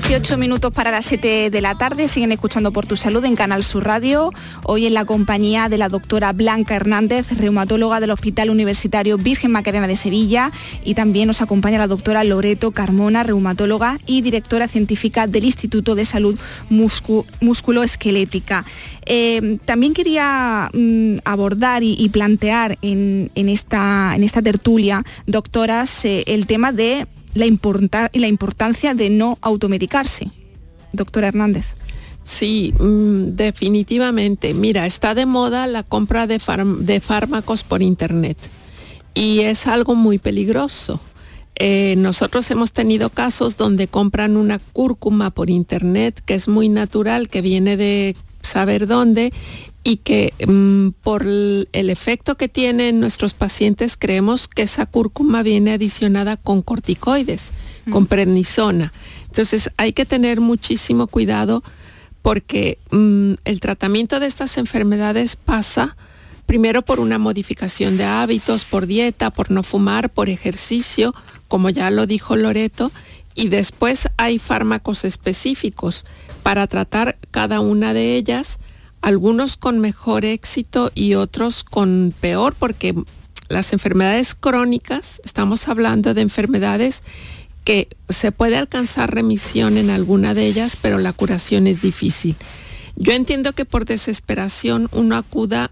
Speaker 2: 18 minutos para las 7 de la tarde, siguen escuchando por tu salud en Canal Sur Radio, hoy en la compañía de la doctora Blanca Hernández, reumatóloga del Hospital Universitario Virgen Macarena de Sevilla, y también nos acompaña la doctora Loreto Carmona, reumatóloga y directora científica del Instituto de Salud Músculo-Esquelética. Eh, también quería mm, abordar y, plantear en, esta, en esta tertulia, doctoras, eh, el tema de la, y la importancia de no automedicarse. Doctora Hernández.
Speaker 6: Sí, mm, definitivamente. Mira, está de moda la compra de, de, fármacos por Internet y es algo muy peligroso. Eh, nosotros hemos tenido casos donde compran una cúrcuma por Internet que es muy natural, que viene de saber dónde y que mm, por el, efecto que tienen nuestros pacientes creemos que esa cúrcuma viene adicionada con corticoides, mm. con prednisona. Entonces hay que tener muchísimo cuidado porque mm, el tratamiento de estas enfermedades pasa primero por una modificación de hábitos, por dieta, por no fumar, por ejercicio, como ya lo dijo Loreto, y después hay fármacos específicos para tratar cada una de ellas algunos con mejor éxito y otros con peor, porque las enfermedades crónicas, estamos hablando de enfermedades que se puede alcanzar remisión en alguna de ellas, pero la curación es difícil. Yo entiendo que por desesperación uno acuda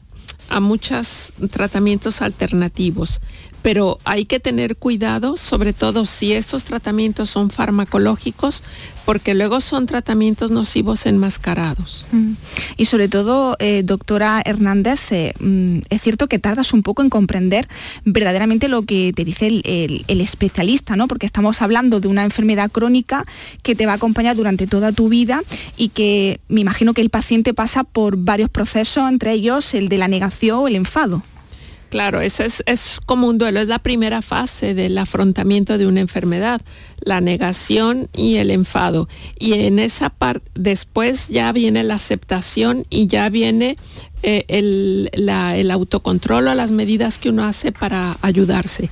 Speaker 6: a muchos tratamientos alternativos, pero hay que tener cuidado, sobre todo si estos tratamientos son farmacológicos, porque luego son tratamientos nocivos enmascarados.
Speaker 3: Mm. Y sobre todo, eh, doctora Hernández, eh, mm, es cierto que tardas un poco en comprender verdaderamente lo que te dice el, el, especialista, ¿no? Porque estamos hablando de una enfermedad crónica que te va a acompañar durante toda tu vida y que me imagino que el paciente pasa por varios procesos, entre ellos el de la negación o el enfado.
Speaker 6: Claro, eso es, como un duelo, es la primera fase del afrontamiento de una enfermedad, la negación y el enfado. Y en esa parte, después ya viene la aceptación y ya viene eh, el, el autocontrol o las medidas que uno hace para ayudarse.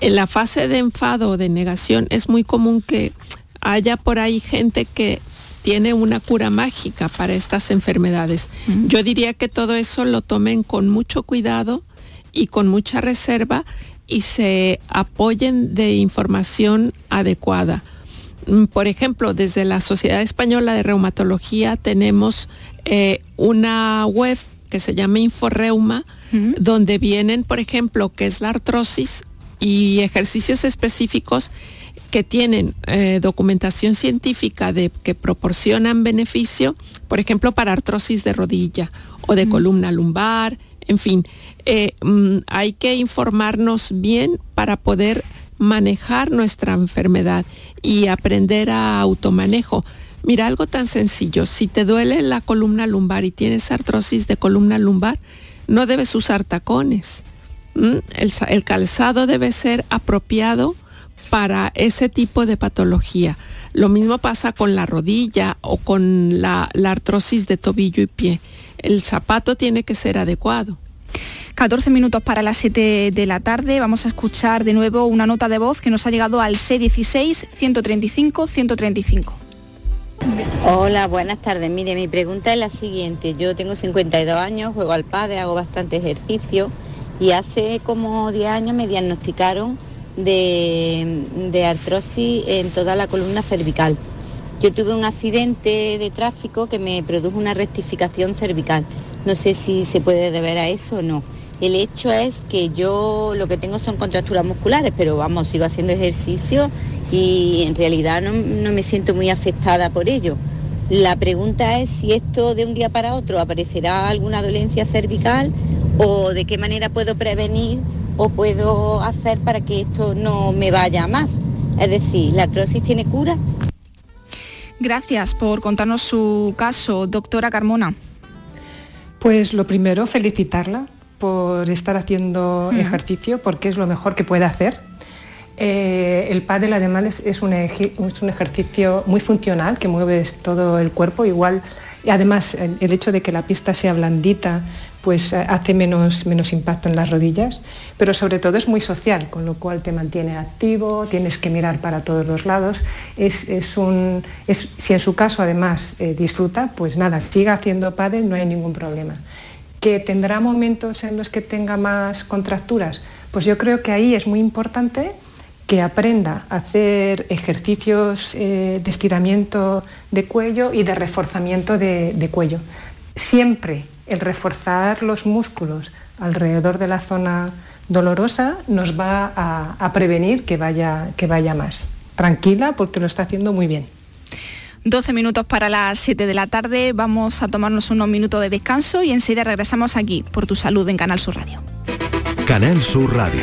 Speaker 6: En la fase de enfado o de negación es muy común que haya por ahí gente que tiene una cura mágica para estas enfermedades. Yo diría que todo eso lo tomen con mucho cuidado y con mucha reserva y se apoyen de información adecuada. Mm, por ejemplo, desde la Sociedad Española de Reumatología tenemos eh, una web que se llama Inforeuma, donde vienen, por ejemplo, qué es la artrosis y ejercicios específicos que tienen eh, documentación científica de que proporcionan beneficio, por ejemplo, para artrosis de rodilla o de columna lumbar, en fin, eh, mm, hay que informarnos bien para poder manejar nuestra enfermedad y aprender a automanejo. Mira, algo tan sencillo, si te duele la columna lumbar y tienes artrosis de columna lumbar, no debes usar tacones. El, calzado debe ser apropiado para ese tipo de patología. Lo mismo pasa con la rodilla o con la artrosis de tobillo y pie el zapato tiene que ser adecuado.
Speaker 3: 14 minutos para las 7 de la tarde. Vamos a escuchar de nuevo una nota de voz que nos ha llegado al C16-135-135.
Speaker 18: Hola, buenas tardes. Mire, mi pregunta es la siguiente. Yo tengo 52 años, juego al padre, hago bastante ejercicio y hace como 10 años me diagnosticaron de, de artrosis en toda la columna cervical. Yo tuve un accidente de tráfico que me produjo una rectificación cervical. No sé si se puede deber a eso o no. El hecho es que yo lo que tengo son contracturas musculares, pero vamos, sigo haciendo ejercicio y en realidad no, me siento muy afectada por ello. La pregunta es si esto de un día para otro aparecerá alguna dolencia cervical o de qué manera puedo prevenir o puedo hacer para que esto no me vaya más. Es decir, ¿la artrosis tiene cura?
Speaker 3: Gracias por contarnos su caso, doctora Carmona.
Speaker 7: Pues lo primero, felicitarla por estar haciendo ejercicio, porque es lo mejor que puede hacer. Eh, el pádel además es un, es un, ejercicio muy funcional, que mueves todo el cuerpo, igual, además el hecho de que la pista sea blandita, pues eh, hace menos, menos impacto en las rodillas, pero sobre todo es muy social, con lo cual te mantiene activo, tienes que mirar para todos los lados. Es, un, si en su caso además eh, disfruta, pues nada, siga haciendo pádel, no hay ningún problema. ¿Que tendrá momentos en los que tenga más contracturas? Pues yo creo que ahí es muy importante que aprenda a hacer ejercicios eh, de estiramiento de cuello y de reforzamiento de, de cuello. Siempre el reforzar los músculos alrededor de la zona dolorosa nos va a, prevenir que vaya, que vaya más. Tranquila porque lo está haciendo muy bien.
Speaker 3: 12 minutos para las 7 de la tarde, vamos a tomarnos unos minutos de descanso y enseguida regresamos aquí por tu salud en Canal Sur Radio.
Speaker 4: Canal Sur Radio.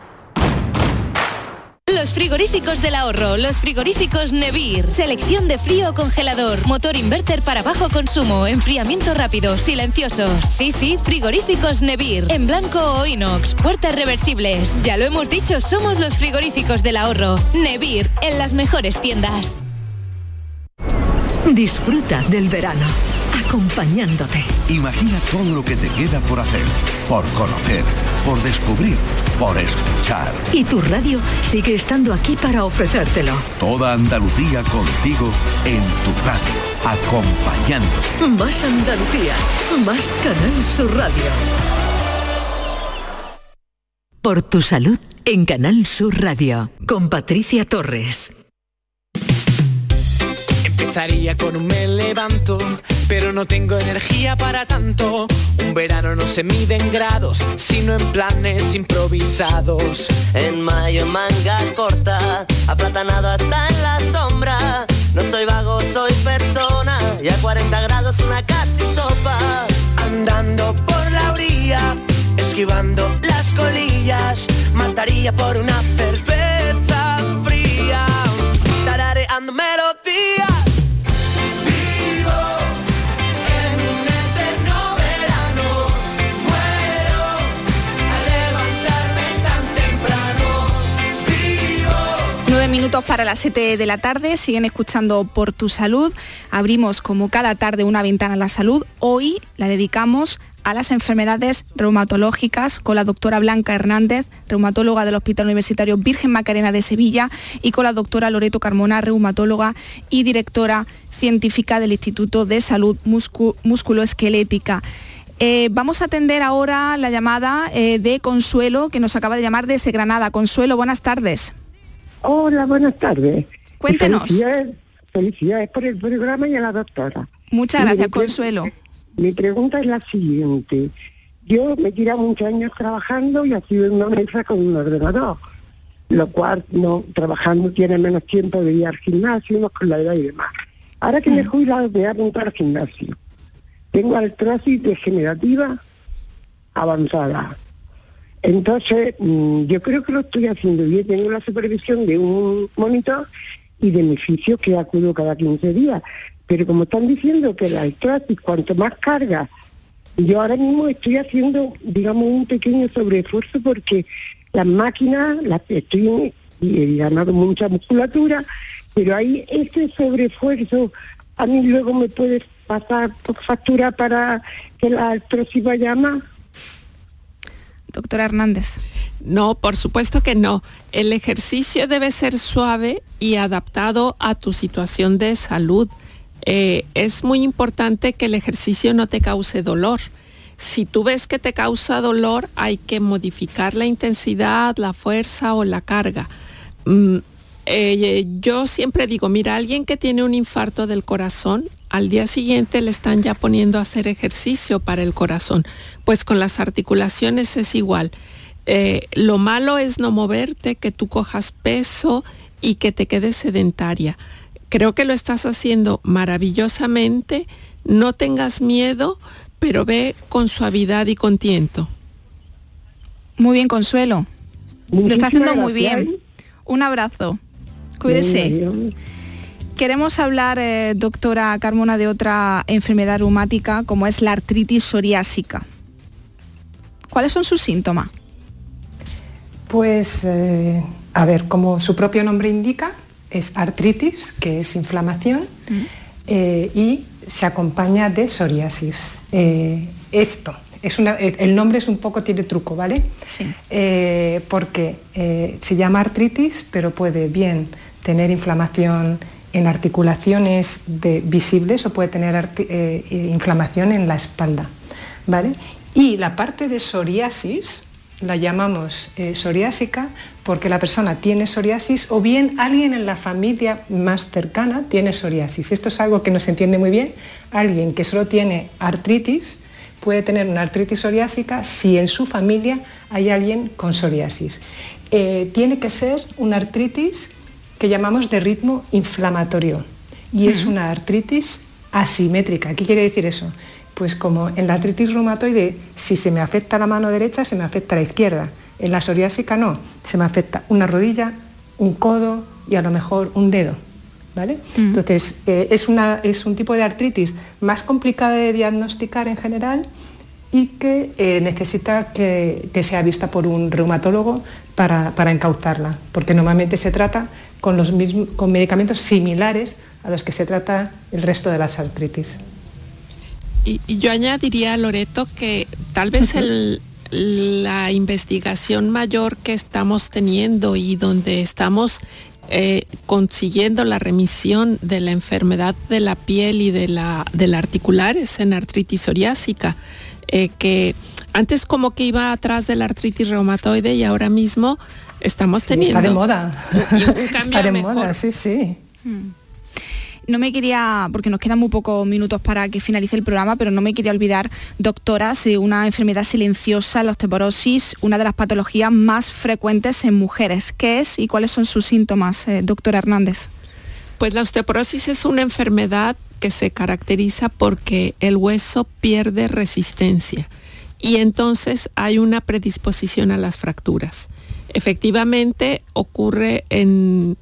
Speaker 19: Los frigoríficos del ahorro, los frigoríficos Nevir, selección de frío o congelador, motor inverter para bajo consumo, enfriamiento rápido, silenciosos. Sí, sí, frigoríficos Nevir, en blanco o inox, puertas reversibles. Ya lo hemos dicho, somos los frigoríficos del ahorro. Nevir, en las mejores tiendas.
Speaker 20: Disfruta del verano, acompañándote.
Speaker 4: Imagina todo lo que te queda por hacer, por conocer, por descubrir, por escuchar.
Speaker 20: Y tu radio sigue estando aquí para ofrecértelo.
Speaker 4: Toda Andalucía contigo en tu radio, acompañándote.
Speaker 20: Más Andalucía, más Canal Sur Radio. Por tu salud en Canal Sur Radio, con Patricia Torres.
Speaker 9: Empezaría con un me levanto, pero no tengo energía para tanto. Un verano no se mide en grados, sino en planes improvisados.
Speaker 21: En mayo manga corta, aplatanado hasta en la sombra. No soy vago, soy persona, y a 40 grados una casi sopa.
Speaker 9: Andando por la orilla, esquivando las colillas, mataría por una cerveza
Speaker 3: para las 7 de la tarde, siguen escuchando Por tu Salud. Abrimos como cada tarde una ventana a la salud. Hoy la dedicamos a las enfermedades reumatológicas con la doctora Blanca Hernández, reumatóloga del Hospital Universitario Virgen Macarena de Sevilla, y con la doctora Loreto Carmona, reumatóloga y directora científica del Instituto de Salud Muscu- Musculoesquelética. Eh, vamos a atender ahora la llamada eh, de Consuelo, que nos acaba de llamar desde Granada. Consuelo, buenas tardes.
Speaker 22: Hola, buenas tardes.
Speaker 3: Cuéntenos.
Speaker 22: Felicidades, felicidades por el programa y a la doctora.
Speaker 3: Muchas gracias,
Speaker 22: mi
Speaker 3: Consuelo.
Speaker 22: Mi pregunta es la siguiente. Yo me he tirado muchos años trabajando y ha sido una mesa con un ordenador, lo cual no trabajando tiene menos tiempo de ir al gimnasio, con la edad y demás. Ahora que me he jubilado voy a apuntar al gimnasio. Tengo artrosis degenerativa avanzada. Entonces, mm, yo creo que lo estoy haciendo bien. Tengo la supervisión de un monitor y de mi fisio que acudo cada 15 días. Pero como están diciendo que la artrosis, cuanto más carga, yo ahora mismo estoy haciendo, digamos, un pequeño sobreesfuerzo porque las máquinas, las estoy y he ganado mucha musculatura, pero ahí ese sobreesfuerzo a mí luego me puede pasar por factura para que la vaya más.
Speaker 3: Doctora Hernández.
Speaker 6: No, por supuesto que no. El ejercicio debe ser suave y adaptado a tu situación de salud. Eh, es muy importante que el ejercicio no te cause dolor. Si tú ves que te causa dolor, hay que modificar la intensidad, la fuerza o la carga. Mm, eh, yo siempre digo, mira, alguien que tiene un infarto del corazón, al día siguiente le están ya poniendo a hacer ejercicio para el corazón. Pues con las articulaciones es igual. Eh, lo malo es no moverte, que tú cojas peso y que te quedes sedentaria. Creo que lo estás haciendo maravillosamente. No tengas miedo, pero ve con suavidad y con tiento.
Speaker 3: Muy bien, Consuelo. Lo está haciendo muy bien. Un abrazo. Cuídese. Queremos hablar, eh, doctora Carmona, de otra enfermedad reumática como es la artritis psoriásica. ¿Cuáles son sus síntomas?
Speaker 7: Pues, eh, a ver, como su propio nombre indica, es artritis, que es inflamación, eh, y se acompaña de psoriasis. Eh, esto Es una, el nombre es un poco, tiene truco, ¿vale?
Speaker 3: Sí.
Speaker 7: Eh, porque eh, se llama artritis, pero puede bien tener inflamación en articulaciones de- visibles o puede tener eh, eh, inflamación en la espalda, ¿vale? Y la parte de psoriasis la llamamos eh, psoriásica porque la persona tiene psoriasis o bien alguien en la familia más cercana tiene psoriasis. Esto es algo que no se entiende muy bien. Alguien que solo tiene artritis puede tener una artritis psoriásica si en su familia hay alguien con psoriasis. Eh, tiene que ser una artritis que llamamos de ritmo inflamatorio y es una artritis asimétrica. ¿Qué quiere decir eso? Pues como en la artritis reumatoide, si se me afecta la mano derecha, se me afecta la izquierda. En la psoriásica no, se me afecta una rodilla, un codo y a lo mejor un dedo. ¿Vale? Entonces, eh, es, una- es un tipo de artritis más complicada de diagnosticar en general y que eh, necesita que, que sea vista por un reumatólogo para, para encauzarla, porque normalmente se trata con, los mismos, con medicamentos similares a los que se trata el resto de las artritis.
Speaker 6: Y, y yo añadiría, Loreto, que tal vez el- la investigación mayor que estamos teniendo y donde estamos eh, consiguiendo la remisión de la enfermedad de la piel y de la, de la articular es en artritis psoriásica, eh, que antes como que iba atrás de la artritis reumatoide y ahora mismo estamos teniendo...
Speaker 7: Está de moda.
Speaker 6: y un cambio
Speaker 7: Está de
Speaker 6: mejor.
Speaker 7: moda, sí, sí.
Speaker 3: No me quería, porque nos quedan muy pocos minutos para que finalice el programa, pero no me quería olvidar, doctoras, de una enfermedad silenciosa, la osteoporosis, una de las patologías más frecuentes en mujeres. ¿Qué es y cuáles son sus síntomas, eh, doctora Hernández?
Speaker 6: Pues la osteoporosis es una enfermedad que se caracteriza porque el hueso pierde resistencia y entonces hay una predisposición a las fracturas. Efectivamente ocurre en,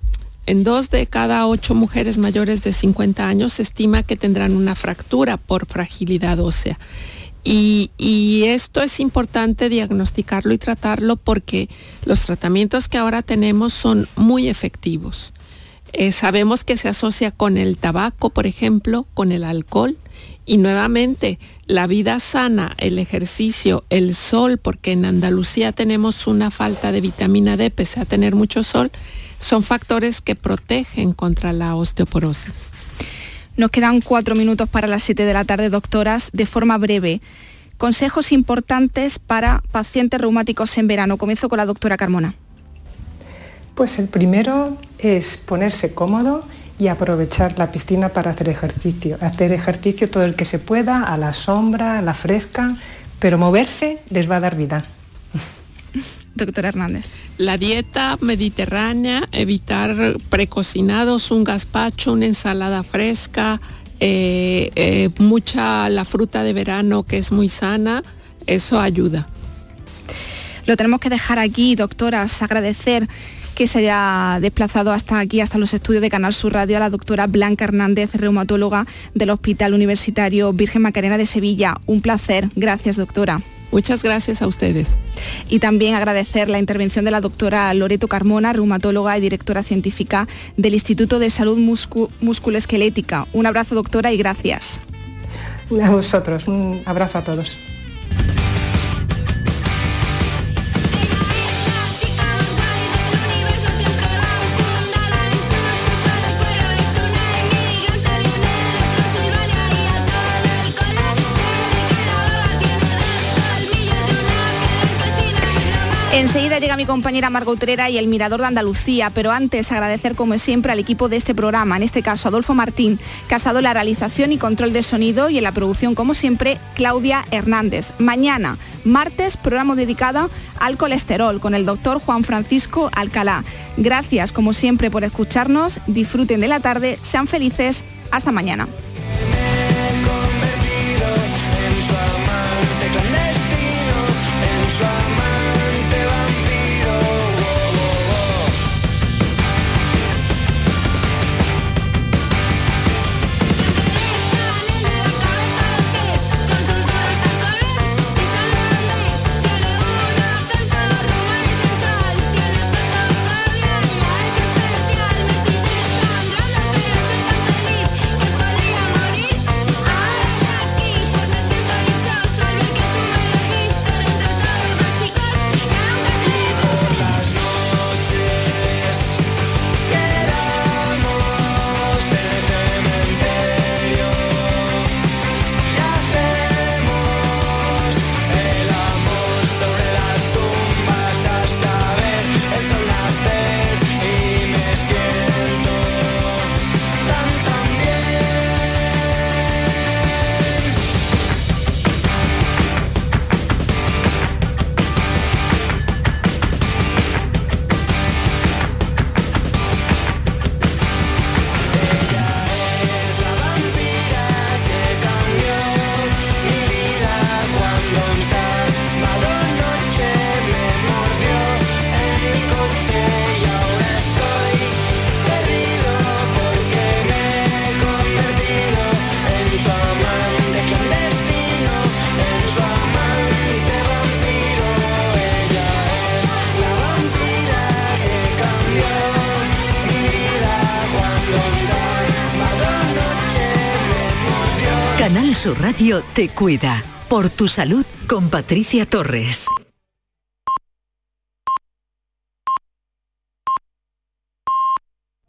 Speaker 6: en dos de cada ocho mujeres mayores de 50 años se estima que tendrán una fractura por fragilidad ósea. Y, y esto es importante diagnosticarlo y tratarlo porque los tratamientos que ahora tenemos son muy efectivos. Eh, sabemos que se asocia con el tabaco, por ejemplo, con el alcohol y nuevamente la vida sana, el ejercicio, el sol, porque en Andalucía tenemos una falta de vitamina D pese a tener mucho sol, son factores que protegen contra la osteoporosis.
Speaker 3: Nos quedan cuatro minutos para las 7 de la tarde, doctoras, de forma breve. Consejos importantes para pacientes reumáticos en verano. Comienzo con la doctora Carmona.
Speaker 7: Pues el primero es ponerse cómodo y aprovechar la piscina para hacer ejercicio. Hacer ejercicio todo el que se pueda, a la sombra, a la fresca, pero moverse les va a dar vida.
Speaker 3: Doctora Hernández.
Speaker 6: La dieta mediterránea, evitar precocinados, un gazpacho, una ensalada fresca, eh, eh, mucha la fruta de verano que es muy sana, eso ayuda.
Speaker 3: Lo tenemos que dejar aquí, doctoras, agradecer que se haya desplazado hasta aquí, hasta los estudios de Canal Sur Radio, a la doctora Blanca Hernández, reumatóloga del Hospital Universitario Virgen Macarena de Sevilla. Un placer. Gracias, doctora.
Speaker 6: Muchas gracias a ustedes.
Speaker 3: Y también agradecer la intervención de la doctora Loreto Carmona, reumatóloga y directora científica del Instituto de Salud Muscu- Musculoesquelética. Un abrazo, doctora, y gracias.
Speaker 7: A vosotros, un abrazo a todos.
Speaker 3: Enseguida llega mi compañera Margot Utrera y el Mirador de Andalucía, pero antes agradecer como siempre al equipo de este programa, en este caso Adolfo Martín, casado la realización y control de sonido y en la producción como siempre Claudia Hernández. Mañana, martes, programa dedicado al colesterol con el doctor Juan Francisco Alcalá. Gracias como siempre por escucharnos, disfruten de la tarde, sean felices, hasta mañana.
Speaker 2: Radio te cuida. Por tu salud con Patricia Torres.